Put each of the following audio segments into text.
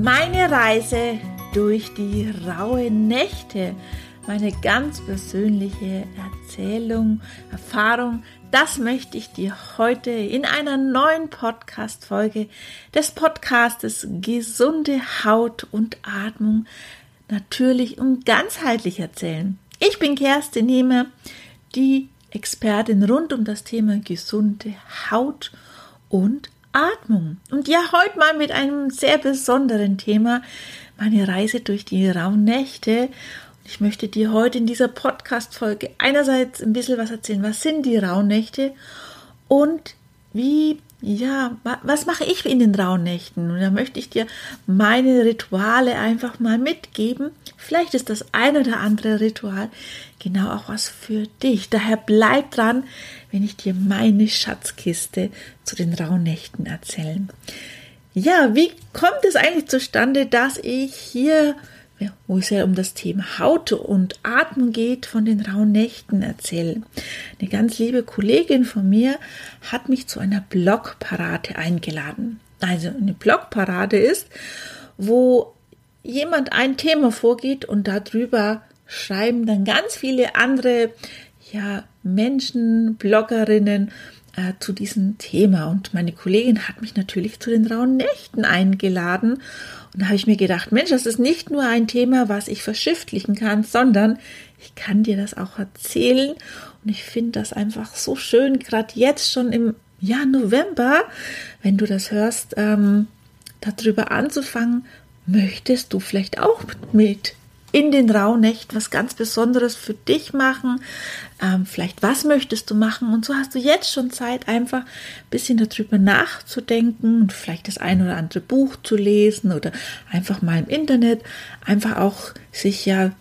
Meine Reise durch die raue Nächte, meine ganz persönliche Erzählung, Erfahrung, das möchte ich dir heute in einer neuen Podcast-Folge des Podcastes Gesunde Haut und Atmung natürlich und ganzheitlich erzählen. Ich bin Kerstin Nehmer, die Expertin rund um das Thema gesunde Haut und Atmung. Und ja, heute mal mit einem sehr besonderen Thema, meine Reise durch die rauen Nächte. Ich möchte dir heute in dieser Podcast-Folge einerseits ein bisschen was erzählen, was sind die rauen Nächte und wie ja, was mache ich in den rauen Nächten? Und da möchte ich dir meine Rituale einfach mal mitgeben. Vielleicht ist das ein oder andere Ritual genau auch was für dich. Daher bleib dran, wenn ich dir meine Schatzkiste zu den rauen Nächten erzähle. Ja, wie kommt es eigentlich zustande, dass ich hier wo es ja um das Thema Haut und Atmen geht, von den rauen Nächten erzählen. Eine ganz liebe Kollegin von mir hat mich zu einer Blogparade eingeladen. Also eine Blogparade ist, wo jemand ein Thema vorgeht und darüber schreiben dann ganz viele andere ja, Menschen, Bloggerinnen äh, zu diesem Thema. Und meine Kollegin hat mich natürlich zu den rauen Nächten eingeladen und da habe ich mir gedacht, Mensch, das ist nicht nur ein Thema, was ich verschriftlichen kann, sondern ich kann dir das auch erzählen. Und ich finde das einfach so schön, gerade jetzt schon im Jahr November, wenn du das hörst, ähm, darüber anzufangen, möchtest du vielleicht auch mit in den Rauhnächten was ganz Besonderes für dich machen. Ähm, vielleicht was möchtest du machen? Und so hast du jetzt schon Zeit, einfach ein bisschen darüber nachzudenken und vielleicht das ein oder andere Buch zu lesen oder einfach mal im Internet einfach auch sich ja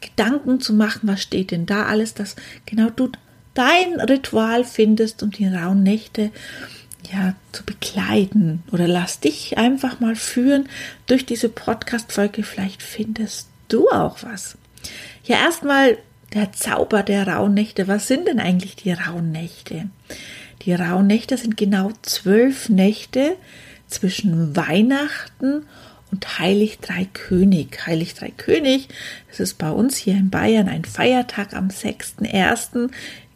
Gedanken zu machen, was steht denn da alles, dass genau du dein Ritual findest, um die rauen Nächte ja, zu begleiten oder lass dich einfach mal führen durch diese Podcast-Folge. Vielleicht findest du auch was? Ja, erstmal der Zauber der Rauhnächte. Was sind denn eigentlich die Rauhnächte? Die Rauhnächte sind genau zwölf Nächte zwischen Weihnachten und Heilig Drei König. Heilig Drei König, das ist bei uns hier in Bayern ein Feiertag am 6.1. In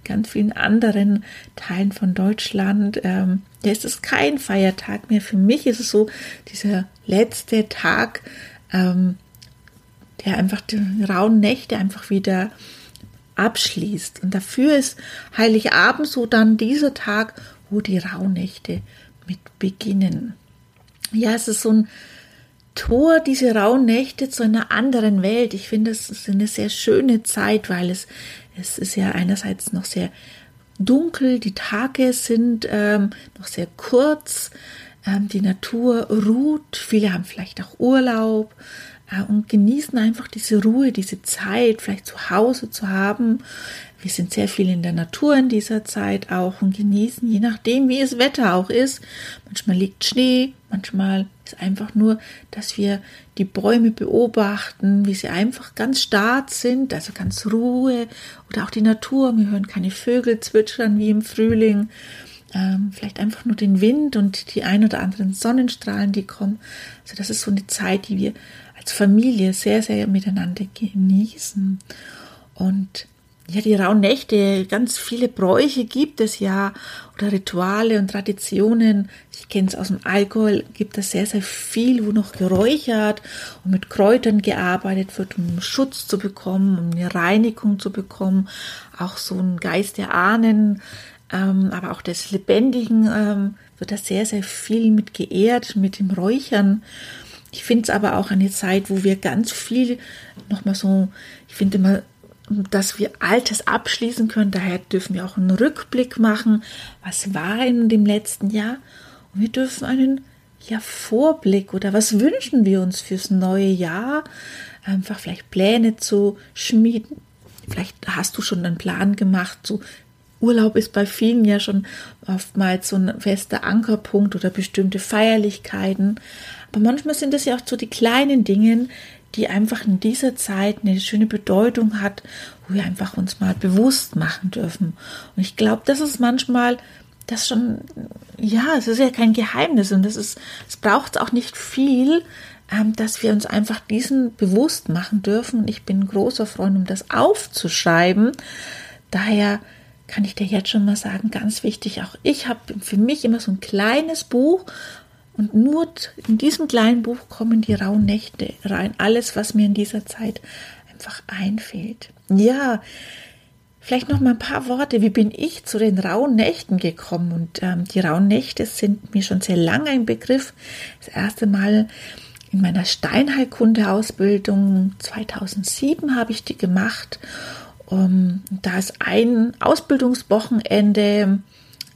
ganz vielen anderen Teilen von Deutschland ähm, ist es kein Feiertag mehr. Für mich ist es so dieser letzte Tag ähm, der einfach die rauen Nächte einfach wieder abschließt. Und dafür ist Heiligabend so dann dieser Tag, wo die Rauhnächte mit beginnen. Ja, es ist so ein Tor, diese rauen Nächte zu einer anderen Welt. Ich finde, es ist eine sehr schöne Zeit, weil es, es ist ja einerseits noch sehr dunkel, die Tage sind ähm, noch sehr kurz, ähm, die Natur ruht, viele haben vielleicht auch Urlaub, und genießen einfach diese Ruhe, diese Zeit, vielleicht zu Hause zu haben. Wir sind sehr viel in der Natur in dieser Zeit auch und genießen, je nachdem, wie es Wetter auch ist. Manchmal liegt Schnee, manchmal ist einfach nur, dass wir die Bäume beobachten, wie sie einfach ganz stark sind, also ganz Ruhe oder auch die Natur. Wir hören keine Vögel zwitschern wie im Frühling. Ähm, vielleicht einfach nur den Wind und die ein oder anderen Sonnenstrahlen, die kommen. Also das ist so eine Zeit, die wir als Familie sehr, sehr miteinander genießen. Und ja, die rauen Nächte, ganz viele Bräuche gibt es ja oder Rituale und Traditionen. Ich kenne es aus dem Alkohol, gibt es sehr, sehr viel, wo noch geräuchert und mit Kräutern gearbeitet wird, um Schutz zu bekommen, um eine Reinigung zu bekommen, auch so ein Geist der Ahnen, ähm, aber auch des Lebendigen ähm, wird da sehr, sehr viel mit geehrt, mit dem Räuchern. Ich finde es aber auch eine Zeit, wo wir ganz viel nochmal so, ich finde immer, dass wir Altes abschließen können. Daher dürfen wir auch einen Rückblick machen. Was war in dem letzten Jahr? Und wir dürfen einen ja, Vorblick oder was wünschen wir uns fürs neue Jahr? Einfach vielleicht Pläne zu schmieden. Vielleicht hast du schon einen Plan gemacht, so Urlaub ist bei vielen ja schon oftmals so ein fester Ankerpunkt oder bestimmte Feierlichkeiten. Aber manchmal sind es ja auch so die kleinen Dinge, die einfach in dieser Zeit eine schöne Bedeutung hat, wo wir einfach uns mal bewusst machen dürfen. Und ich glaube, das ist manchmal das schon, ja, es ist ja kein Geheimnis und das ist, es braucht auch nicht viel, ähm, dass wir uns einfach diesen bewusst machen dürfen. Und ich bin großer Freund, um das aufzuschreiben. Daher kann ich dir jetzt schon mal sagen, ganz wichtig, auch ich habe für mich immer so ein kleines Buch und nur in diesem kleinen Buch kommen die rauen Nächte rein. Alles, was mir in dieser Zeit einfach einfällt. Ja, vielleicht noch mal ein paar Worte. Wie bin ich zu den rauen Nächten gekommen? Und ähm, die rauen Nächte sind mir schon sehr lange ein Begriff. Das erste Mal in meiner Steinheilkunde-Ausbildung 2007 habe ich die gemacht. Um, da ist ein Ausbildungswochenende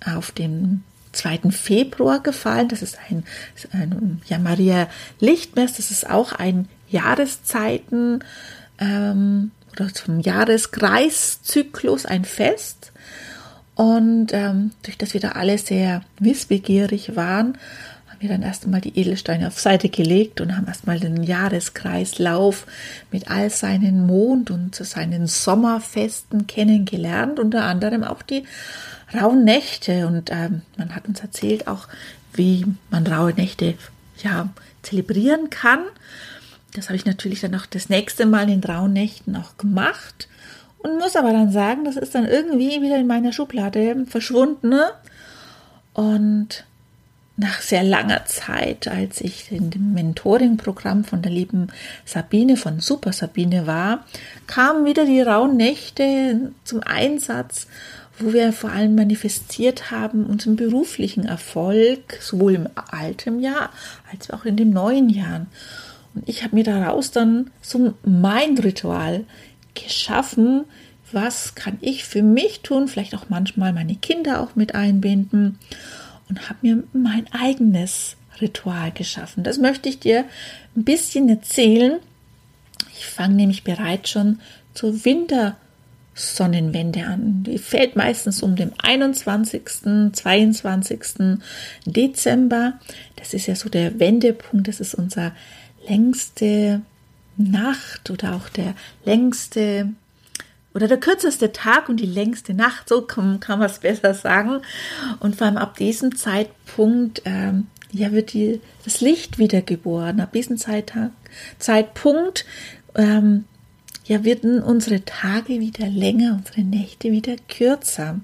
auf dem 2. Februar gefallen. Das ist ein, ein ja, Maria Lichtmess, das ist auch ein Jahreszeiten ähm, oder zum Jahreskreiszyklus ein Fest. Und ähm, durch das wir da alle sehr wissbegierig waren, wir dann erst einmal die Edelsteine auf Seite gelegt und haben erstmal den Jahreskreislauf mit all seinen Mond- und seinen Sommerfesten kennengelernt, unter anderem auch die rauen Nächte. Und ähm, man hat uns erzählt auch, wie man raue Nächte ja, zelebrieren kann. Das habe ich natürlich dann auch das nächste Mal in rauen Nächten auch gemacht und muss aber dann sagen, das ist dann irgendwie wieder in meiner Schublade verschwunden. Und nach sehr langer Zeit, als ich in dem Mentoring-Programm von der lieben Sabine von Super Sabine war, kamen wieder die rauen Nächte zum Einsatz, wo wir vor allem manifestiert haben unseren beruflichen Erfolg, sowohl im alten Jahr als auch in den neuen Jahren. Und ich habe mir daraus dann so mein Ritual geschaffen, was kann ich für mich tun, vielleicht auch manchmal meine Kinder auch mit einbinden und habe mir mein eigenes Ritual geschaffen. Das möchte ich dir ein bisschen erzählen. Ich fange nämlich bereits schon zur Wintersonnenwende an. Die fällt meistens um den 21., 22. Dezember. Das ist ja so der Wendepunkt. Das ist unser längste Nacht oder auch der längste oder der kürzeste Tag und die längste Nacht, so kann, kann man es besser sagen. Und vor allem ab diesem Zeitpunkt ähm, ja, wird die, das Licht wiedergeboren. Ab diesem Zeittag, Zeitpunkt ähm, ja, werden unsere Tage wieder länger, unsere Nächte wieder kürzer.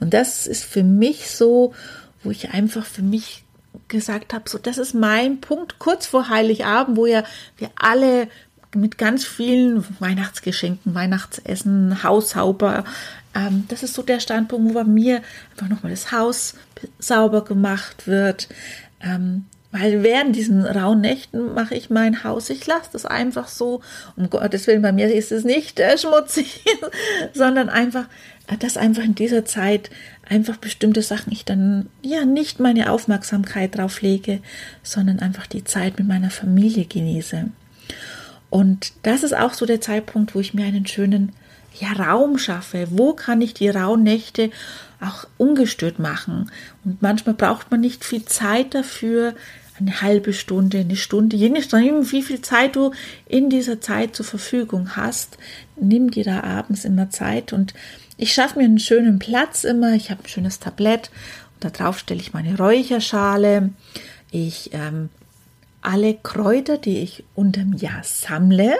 Und das ist für mich so, wo ich einfach für mich gesagt habe, so das ist mein Punkt kurz vor Heiligabend, wo ja wir alle mit ganz vielen Weihnachtsgeschenken, Weihnachtsessen, Haussauber. Ähm, das ist so der Standpunkt, wo bei mir einfach nochmal das Haus sauber gemacht wird. Ähm, weil während diesen rauen Nächten mache ich mein Haus, ich lasse das einfach so. Um Gottes Willen, bei mir ist es nicht äh, schmutzig, sondern einfach, äh, dass einfach in dieser Zeit einfach bestimmte Sachen ich dann ja nicht meine Aufmerksamkeit drauf lege, sondern einfach die Zeit mit meiner Familie genieße. Und das ist auch so der Zeitpunkt, wo ich mir einen schönen ja, Raum schaffe. Wo kann ich die rauen Nächte auch ungestört machen? Und manchmal braucht man nicht viel Zeit dafür, eine halbe Stunde, eine Stunde, je nachdem, wie viel Zeit du in dieser Zeit zur Verfügung hast, nimm dir da abends immer Zeit und ich schaffe mir einen schönen Platz immer. Ich habe ein schönes Tablett und da drauf stelle ich meine Räucherschale. Ich ähm, alle Kräuter, die ich unterm Jahr sammle,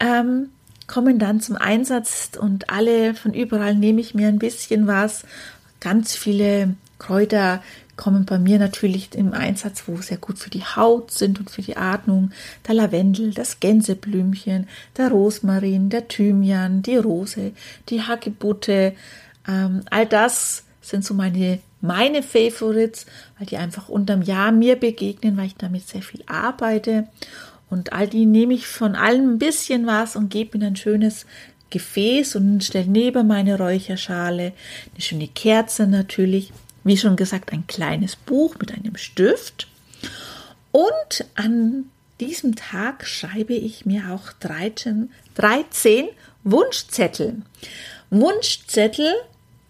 ähm, kommen dann zum Einsatz und alle von überall nehme ich mir ein bisschen was. Ganz viele Kräuter kommen bei mir natürlich im Einsatz, wo sehr gut für die Haut sind und für die Atmung. Der Lavendel, das Gänseblümchen, der Rosmarin, der Thymian, die Rose, die Hagebutte. Ähm, all das sind so meine meine Favorites, weil die einfach unterm Jahr mir begegnen, weil ich damit sehr viel arbeite. Und all die nehme ich von allem ein bisschen was und gebe in ein schönes Gefäß und stelle neben meine Räucherschale eine schöne Kerze natürlich. Wie schon gesagt, ein kleines Buch mit einem Stift. Und an diesem Tag schreibe ich mir auch 13, 13 Wunschzettel. Wunschzettel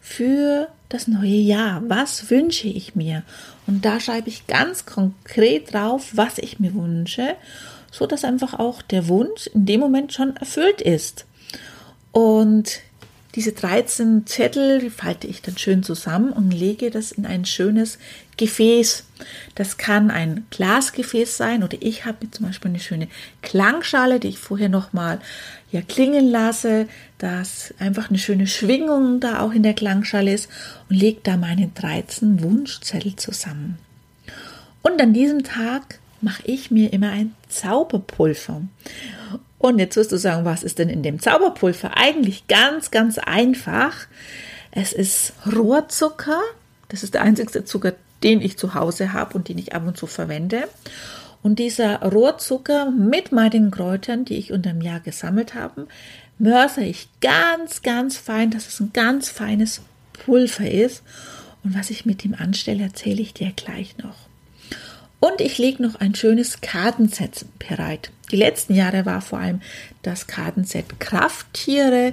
für das neue Jahr. Was wünsche ich mir? Und da schreibe ich ganz konkret drauf, was ich mir wünsche, so dass einfach auch der Wunsch in dem Moment schon erfüllt ist. Und diese 13 Zettel falte ich dann schön zusammen und lege das in ein schönes Gefäß. Das kann ein Glasgefäß sein oder ich habe zum Beispiel eine schöne Klangschale, die ich vorher nochmal ja, klingen lasse, dass einfach eine schöne Schwingung da auch in der Klangschale ist und lege da meine 13 Wunschzettel zusammen. Und an diesem Tag mache ich mir immer ein Zauberpulver. Und jetzt wirst du sagen, was ist denn in dem Zauberpulver? Eigentlich ganz, ganz einfach. Es ist Rohrzucker. Das ist der einzigste Zucker, den ich zu Hause habe und den ich ab und zu verwende. Und dieser Rohrzucker mit meinen Kräutern, die ich unter dem Jahr gesammelt habe, mörse ich ganz, ganz fein, dass es ein ganz feines Pulver ist. Und was ich mit ihm anstelle, erzähle ich dir gleich noch. Und ich lege noch ein schönes Kartenset bereit. Die letzten Jahre war vor allem das Kartenset Krafttiere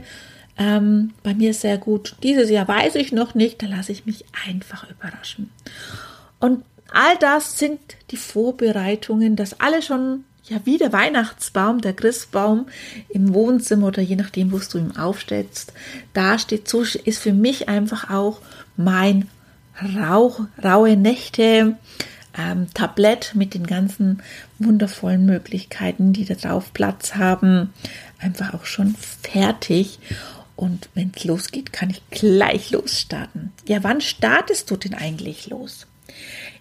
ähm, bei mir sehr gut. Dieses Jahr weiß ich noch nicht, da lasse ich mich einfach überraschen. Und all das sind die Vorbereitungen, dass alle schon ja wie der Weihnachtsbaum, der Christbaum im Wohnzimmer oder je nachdem, wo du ihn aufstellst, da steht. So ist für mich einfach auch mein Rauch, raue Nächte ähm, Tablett mit den ganzen wundervollen Möglichkeiten, die da drauf Platz haben, einfach auch schon fertig. Und wenn es losgeht, kann ich gleich losstarten. Ja, wann startest du denn eigentlich los?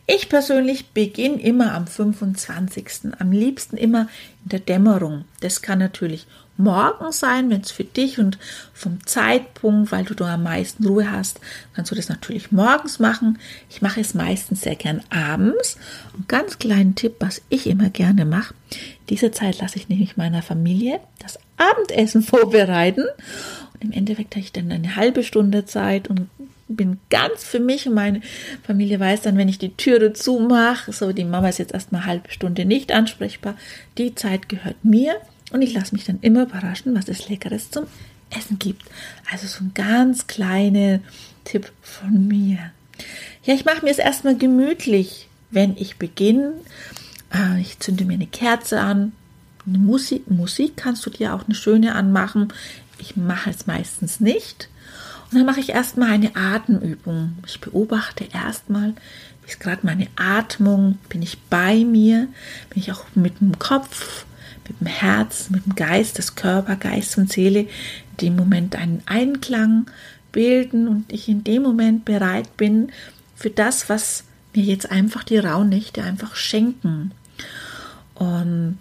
Ich persönlich beginne immer am 25. Am liebsten immer in der Dämmerung. Das kann natürlich morgen sein, wenn es für dich und vom Zeitpunkt, weil du da am meisten Ruhe hast, kannst du das natürlich morgens machen. Ich mache es meistens sehr gern abends. Und ganz kleinen Tipp, was ich immer gerne mache, diese Zeit lasse ich nämlich meiner Familie das Abendessen vorbereiten. Und im Endeffekt habe ich dann eine halbe Stunde Zeit und bin ganz für mich und meine Familie weiß dann, wenn ich die Türe zumache, so die Mama ist jetzt erstmal eine halbe Stunde nicht ansprechbar, die Zeit gehört mir und ich lasse mich dann immer überraschen, was es Leckeres zum Essen gibt. Also so ein ganz kleiner Tipp von mir. Ja, ich mache mir es erstmal gemütlich, wenn ich beginne. Äh, ich zünde mir eine Kerze an. Musik, Musik kannst du dir auch eine schöne anmachen. Ich mache es meistens nicht. Und dann mache ich erstmal eine Atemübung. Ich beobachte erstmal, wie ist gerade meine Atmung, bin ich bei mir, bin ich auch mit dem Kopf mit dem Herz, mit dem Geist, das Körper, Geist und Seele in dem Moment einen Einklang bilden und ich in dem Moment bereit bin für das, was mir jetzt einfach die Rauhnächte einfach schenken. Und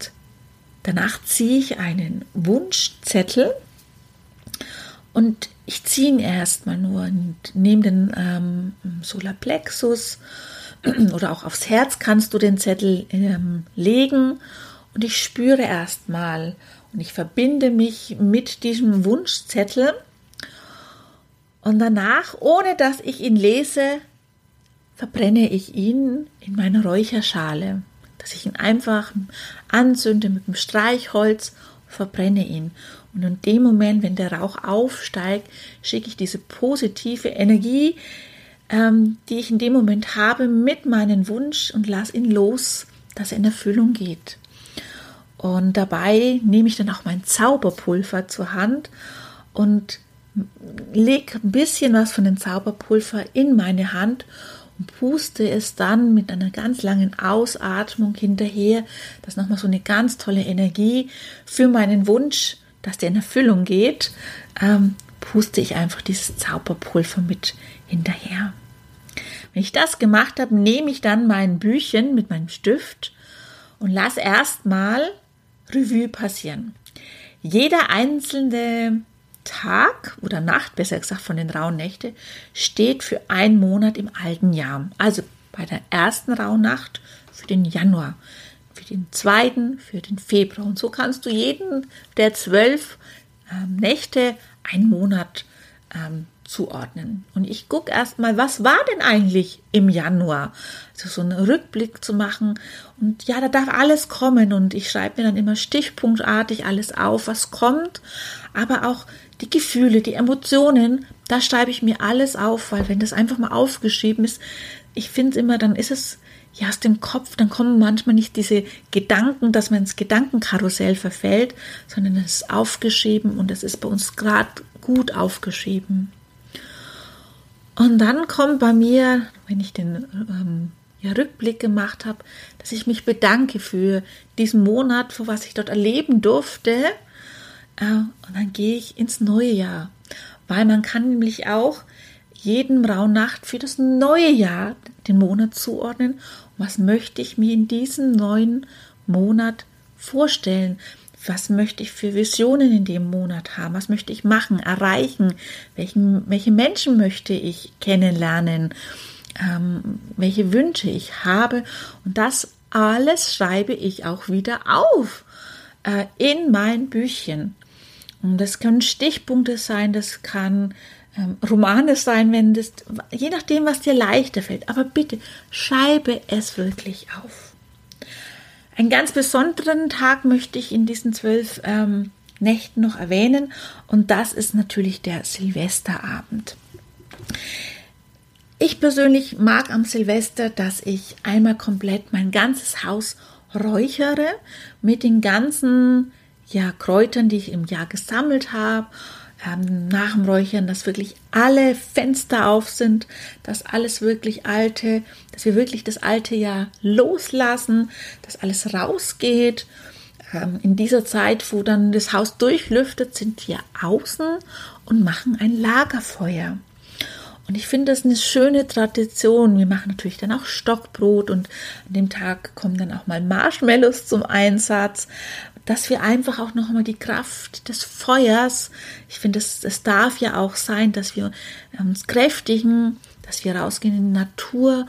danach ziehe ich einen Wunschzettel und ich ziehe ihn erstmal nur und nehme den ähm, Solarplexus oder auch aufs Herz kannst du den Zettel ähm, legen und ich spüre erstmal und ich verbinde mich mit diesem Wunschzettel und danach, ohne dass ich ihn lese, verbrenne ich ihn in meine Räucherschale, dass ich ihn einfach anzünde mit dem Streichholz, verbrenne ihn. Und in dem Moment, wenn der Rauch aufsteigt, schicke ich diese positive Energie, ähm, die ich in dem Moment habe, mit meinem Wunsch und lasse ihn los, dass er in Erfüllung geht. Und dabei nehme ich dann auch mein Zauberpulver zur Hand und lege ein bisschen was von dem Zauberpulver in meine Hand und puste es dann mit einer ganz langen Ausatmung hinterher, dass nochmal so eine ganz tolle Energie für meinen Wunsch, dass der in Erfüllung geht, ähm, puste ich einfach dieses Zauberpulver mit hinterher. Wenn ich das gemacht habe, nehme ich dann mein Büchchen mit meinem Stift und lasse erstmal Revue passieren. Jeder einzelne Tag oder Nacht, besser gesagt von den rauen Nächte, steht für einen Monat im alten Jahr. Also bei der ersten Rauhnacht für den Januar, für den zweiten für den Februar. Und so kannst du jeden der zwölf ähm, Nächte einen Monat ähm, zuordnen. Und ich gucke erstmal, was war denn eigentlich im Januar? Also so einen Rückblick zu machen. Und ja, da darf alles kommen. Und ich schreibe mir dann immer stichpunktartig alles auf, was kommt. Aber auch die Gefühle, die Emotionen, da schreibe ich mir alles auf, weil wenn das einfach mal aufgeschrieben ist, ich finde immer, dann ist es ja aus dem Kopf, dann kommen manchmal nicht diese Gedanken, dass man ins Gedankenkarussell verfällt, sondern es ist aufgeschrieben und es ist bei uns gerade gut aufgeschrieben. Und dann kommt bei mir, wenn ich den ähm, ja, Rückblick gemacht habe, dass ich mich bedanke für diesen Monat, für was ich dort erleben durfte. Äh, und dann gehe ich ins neue Jahr, weil man kann nämlich auch jeden Rauhnacht für das neue Jahr den Monat zuordnen. Und was möchte ich mir in diesem neuen Monat vorstellen? Was möchte ich für Visionen in dem Monat haben? Was möchte ich machen, erreichen? Welchen, welche Menschen möchte ich kennenlernen? Ähm, welche Wünsche ich habe? Und das alles schreibe ich auch wieder auf äh, in mein Büchchen. Und das können Stichpunkte sein, das kann ähm, Romane sein, wenn das, je nachdem, was dir leichter fällt. Aber bitte schreibe es wirklich auf. Einen ganz besonderen Tag möchte ich in diesen zwölf ähm, Nächten noch erwähnen und das ist natürlich der Silvesterabend. Ich persönlich mag am Silvester, dass ich einmal komplett mein ganzes Haus räuchere mit den ganzen ja, Kräutern, die ich im Jahr gesammelt habe nach dem Räuchern, dass wirklich alle Fenster auf sind, dass alles wirklich alte, dass wir wirklich das alte Jahr loslassen, dass alles rausgeht. Ähm, in dieser Zeit, wo dann das Haus durchlüftet, sind wir außen und machen ein Lagerfeuer. Und ich finde das eine schöne Tradition. Wir machen natürlich dann auch Stockbrot und an dem Tag kommen dann auch mal Marshmallows zum Einsatz dass wir einfach auch noch einmal die Kraft des Feuers, ich finde, es, es darf ja auch sein, dass wir uns kräftigen, dass wir rausgehen in die Natur.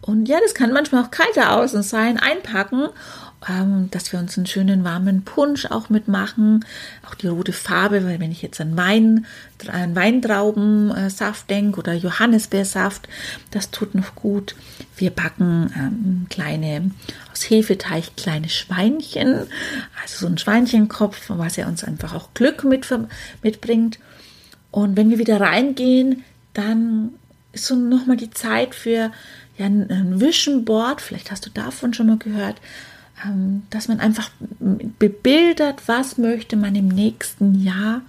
Und ja, das kann manchmal auch kalter außen sein, einpacken ähm, dass wir uns einen schönen warmen Punsch auch mitmachen. Auch die rote Farbe, weil wenn ich jetzt an Wein, an Weintraubensaft denke oder Johannisbeersaft, das tut noch gut. Wir backen ähm, kleine, aus Hefeteig kleine Schweinchen, also so ein Schweinchenkopf, was ja uns einfach auch Glück mit, mitbringt. Und wenn wir wieder reingehen, dann ist so nochmal die Zeit für ja, ein Vision Vielleicht hast du davon schon mal gehört. Ähm, dass man einfach bebildert, was möchte man im nächsten Jahr.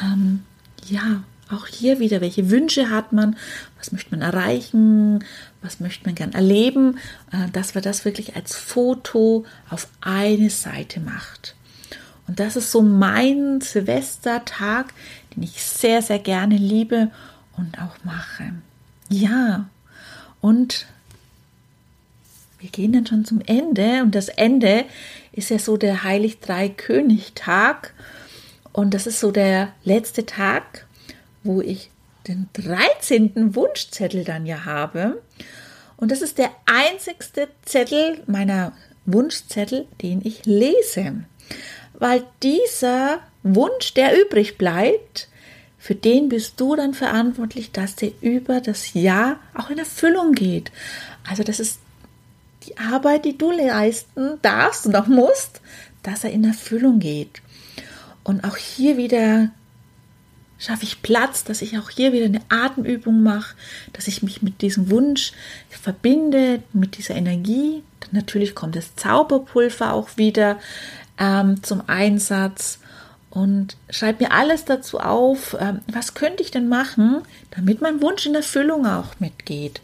Ähm, ja, auch hier wieder, welche Wünsche hat man, was möchte man erreichen, was möchte man gern erleben, äh, dass man das wirklich als Foto auf eine Seite macht. Und das ist so mein Silvestertag, den ich sehr, sehr gerne liebe und auch mache. Ja, und wir gehen dann schon zum Ende und das Ende ist ja so der Heilig Drei König Tag und das ist so der letzte Tag, wo ich den 13. Wunschzettel dann ja habe und das ist der einzigste Zettel meiner Wunschzettel, den ich lese, weil dieser Wunsch, der übrig bleibt, für den bist du dann verantwortlich, dass der über das Jahr auch in Erfüllung geht. Also das ist die Arbeit, die du leisten darfst und auch musst, dass er in Erfüllung geht. Und auch hier wieder schaffe ich Platz, dass ich auch hier wieder eine Atemübung mache, dass ich mich mit diesem Wunsch verbinde, mit dieser Energie. Dann natürlich kommt das Zauberpulver auch wieder ähm, zum Einsatz und schreibe mir alles dazu auf, ähm, was könnte ich denn machen, damit mein Wunsch in Erfüllung auch mitgeht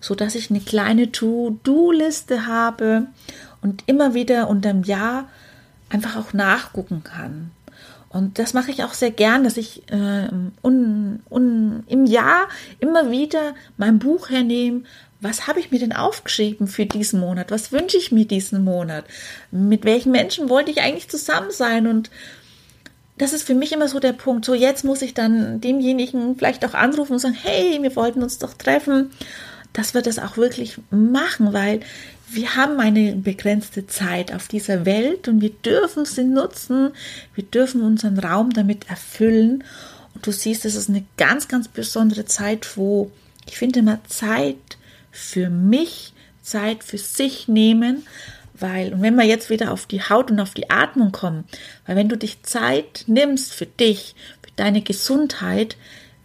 so dass ich eine kleine To-Do-Liste habe und immer wieder unterm Jahr einfach auch nachgucken kann. Und das mache ich auch sehr gern, dass ich äh, un, un, im Jahr immer wieder mein Buch hernehme. Was habe ich mir denn aufgeschrieben für diesen Monat? Was wünsche ich mir diesen Monat? Mit welchen Menschen wollte ich eigentlich zusammen sein? Und das ist für mich immer so der Punkt. So, jetzt muss ich dann demjenigen vielleicht auch anrufen und sagen, hey, wir wollten uns doch treffen dass wir das auch wirklich machen, weil wir haben eine begrenzte Zeit auf dieser Welt und wir dürfen sie nutzen, wir dürfen unseren Raum damit erfüllen. Und du siehst, es ist eine ganz, ganz besondere Zeit, wo ich finde immer Zeit für mich, Zeit für sich nehmen, weil, und wenn wir jetzt wieder auf die Haut und auf die Atmung kommen, weil wenn du dich Zeit nimmst für dich, für deine Gesundheit,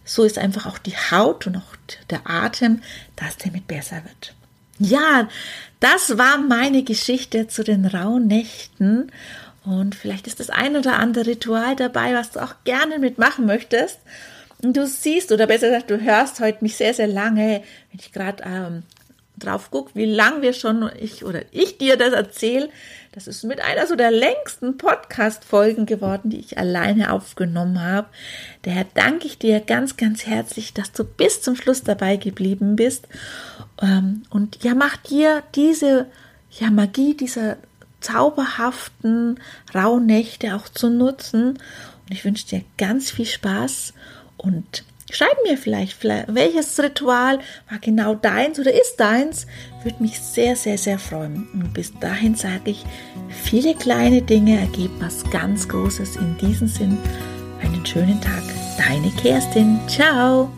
so ist einfach auch die Haut und auch der Atem, dass der mit besser wird. Ja, das war meine Geschichte zu den rauen Nächten. Und vielleicht ist das ein oder andere Ritual dabei, was du auch gerne mitmachen möchtest. Und du siehst, oder besser gesagt, du hörst heute mich sehr, sehr lange, wenn ich gerade ähm, drauf gucke, wie lang wir schon, ich oder ich dir das erzähle. Das ist mit einer so der längsten Podcast-Folgen geworden, die ich alleine aufgenommen habe. Daher danke ich dir ganz, ganz herzlich, dass du bis zum Schluss dabei geblieben bist. Ähm, und ja, mach dir diese ja, Magie dieser zauberhaften Rauhnächte auch zu nutzen. Und ich wünsche dir ganz viel Spaß und schreib mir vielleicht, vielleicht, welches Ritual war genau deins oder ist deins. Würde mich sehr, sehr, sehr freuen. Und bis dahin sage ich, viele kleine Dinge ergeben was ganz Großes. In diesem Sinn, einen schönen Tag. Deine Kerstin. Ciao.